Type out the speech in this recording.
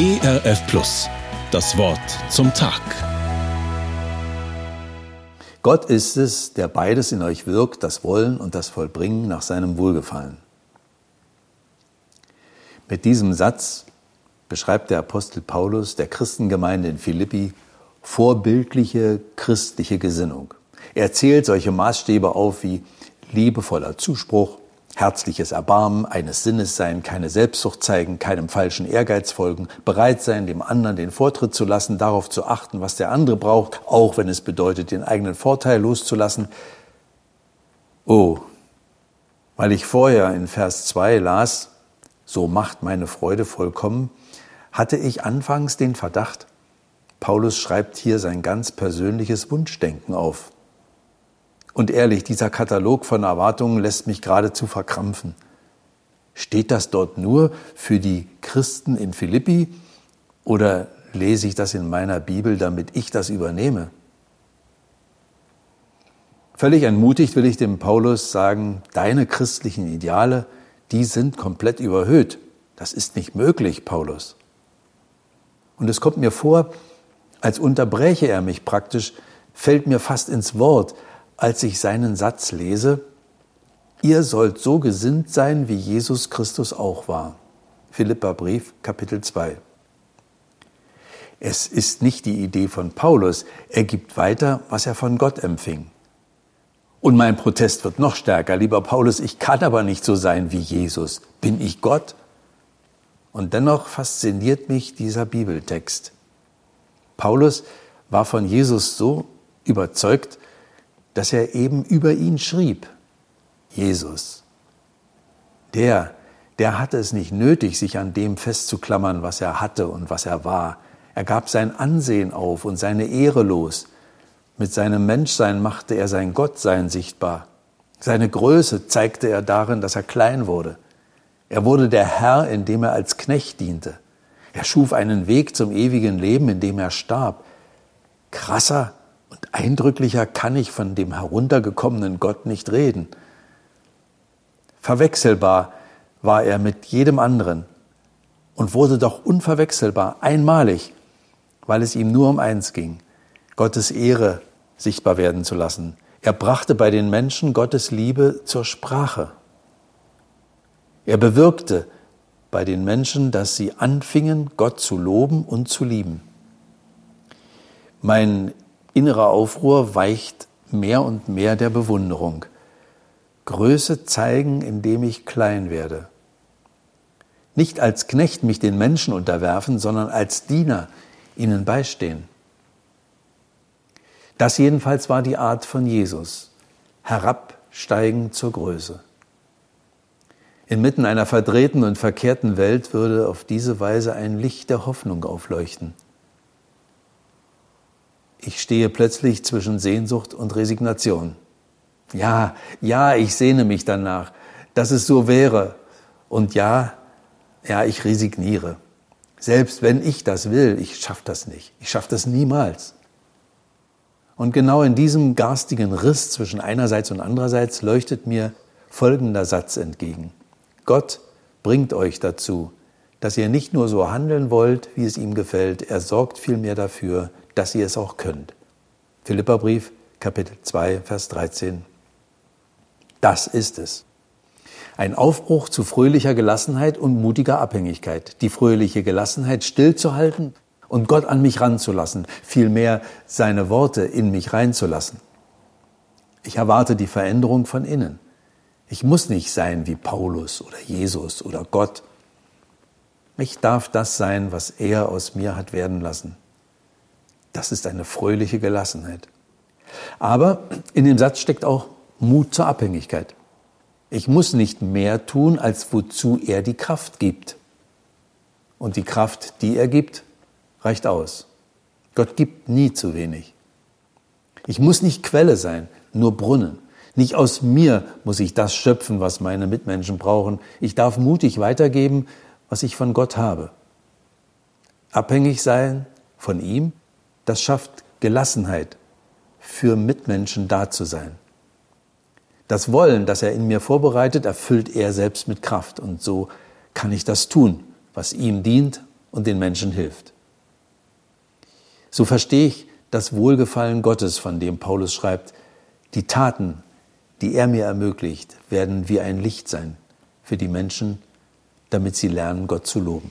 ERF Plus. Das Wort zum Tag. Gott ist es, der beides in euch wirkt, das Wollen und das Vollbringen nach seinem Wohlgefallen. Mit diesem Satz beschreibt der Apostel Paulus der Christengemeinde in Philippi vorbildliche christliche Gesinnung. Er zählt solche Maßstäbe auf wie liebevoller Zuspruch, herzliches Erbarmen, eines Sinnes sein, keine Selbstsucht zeigen, keinem falschen Ehrgeiz folgen, bereit sein, dem anderen den Vortritt zu lassen, darauf zu achten, was der andere braucht, auch wenn es bedeutet, den eigenen Vorteil loszulassen. Oh, weil ich vorher in Vers 2 las, so macht meine Freude vollkommen, hatte ich anfangs den Verdacht, Paulus schreibt hier sein ganz persönliches Wunschdenken auf. Und ehrlich, dieser Katalog von Erwartungen lässt mich geradezu verkrampfen. Steht das dort nur für die Christen in Philippi oder lese ich das in meiner Bibel, damit ich das übernehme? Völlig entmutigt will ich dem Paulus sagen, deine christlichen Ideale, die sind komplett überhöht. Das ist nicht möglich, Paulus. Und es kommt mir vor, als unterbreche er mich praktisch, fällt mir fast ins Wort, als ich seinen Satz lese, ihr sollt so gesinnt sein, wie Jesus Christus auch war. Philippa Brief, Kapitel 2. Es ist nicht die Idee von Paulus, er gibt weiter, was er von Gott empfing. Und mein Protest wird noch stärker. Lieber Paulus, ich kann aber nicht so sein wie Jesus. Bin ich Gott? Und dennoch fasziniert mich dieser Bibeltext. Paulus war von Jesus so überzeugt, dass er eben über ihn schrieb. Jesus. Der, der hatte es nicht nötig, sich an dem festzuklammern, was er hatte und was er war. Er gab sein Ansehen auf und seine Ehre los. Mit seinem Menschsein machte er sein Gottsein sichtbar. Seine Größe zeigte er darin, dass er klein wurde. Er wurde der Herr, indem er als Knecht diente. Er schuf einen Weg zum ewigen Leben, indem er starb. Krasser und eindrücklicher kann ich von dem heruntergekommenen Gott nicht reden. Verwechselbar war er mit jedem anderen und wurde doch unverwechselbar, einmalig, weil es ihm nur um eins ging, Gottes Ehre sichtbar werden zu lassen. Er brachte bei den Menschen Gottes Liebe zur Sprache. Er bewirkte bei den Menschen, dass sie anfingen, Gott zu loben und zu lieben. Mein innerer Aufruhr weicht mehr und mehr der Bewunderung. Größe zeigen, indem ich klein werde. Nicht als Knecht mich den Menschen unterwerfen, sondern als Diener ihnen beistehen. Das jedenfalls war die Art von Jesus. Herabsteigen zur Größe. Inmitten einer verdrehten und verkehrten Welt würde auf diese Weise ein Licht der Hoffnung aufleuchten. Ich stehe plötzlich zwischen Sehnsucht und Resignation. Ja, ja, ich sehne mich danach, dass es so wäre. Und ja, ja, ich resigniere. Selbst wenn ich das will, ich schaffe das nicht. Ich schaffe das niemals. Und genau in diesem garstigen Riss zwischen einerseits und andererseits leuchtet mir folgender Satz entgegen. Gott bringt euch dazu, dass ihr nicht nur so handeln wollt, wie es ihm gefällt, er sorgt vielmehr dafür, dass ihr es auch könnt. Philipperbrief, Kapitel 2, Vers 13. Das ist es. Ein Aufbruch zu fröhlicher Gelassenheit und mutiger Abhängigkeit. Die fröhliche Gelassenheit stillzuhalten und Gott an mich ranzulassen, vielmehr seine Worte in mich reinzulassen. Ich erwarte die Veränderung von innen. Ich muss nicht sein wie Paulus oder Jesus oder Gott. Ich darf das sein, was er aus mir hat werden lassen. Das ist eine fröhliche Gelassenheit. Aber in dem Satz steckt auch Mut zur Abhängigkeit. Ich muss nicht mehr tun, als wozu er die Kraft gibt. Und die Kraft, die er gibt, reicht aus. Gott gibt nie zu wenig. Ich muss nicht Quelle sein, nur Brunnen. Nicht aus mir muss ich das schöpfen, was meine Mitmenschen brauchen. Ich darf mutig weitergeben, was ich von Gott habe. Abhängig sein von ihm das schafft Gelassenheit, für Mitmenschen da zu sein. Das Wollen, das er in mir vorbereitet, erfüllt er selbst mit Kraft. Und so kann ich das tun, was ihm dient und den Menschen hilft. So verstehe ich das Wohlgefallen Gottes, von dem Paulus schreibt, die Taten, die er mir ermöglicht, werden wie ein Licht sein für die Menschen, damit sie lernen, Gott zu loben.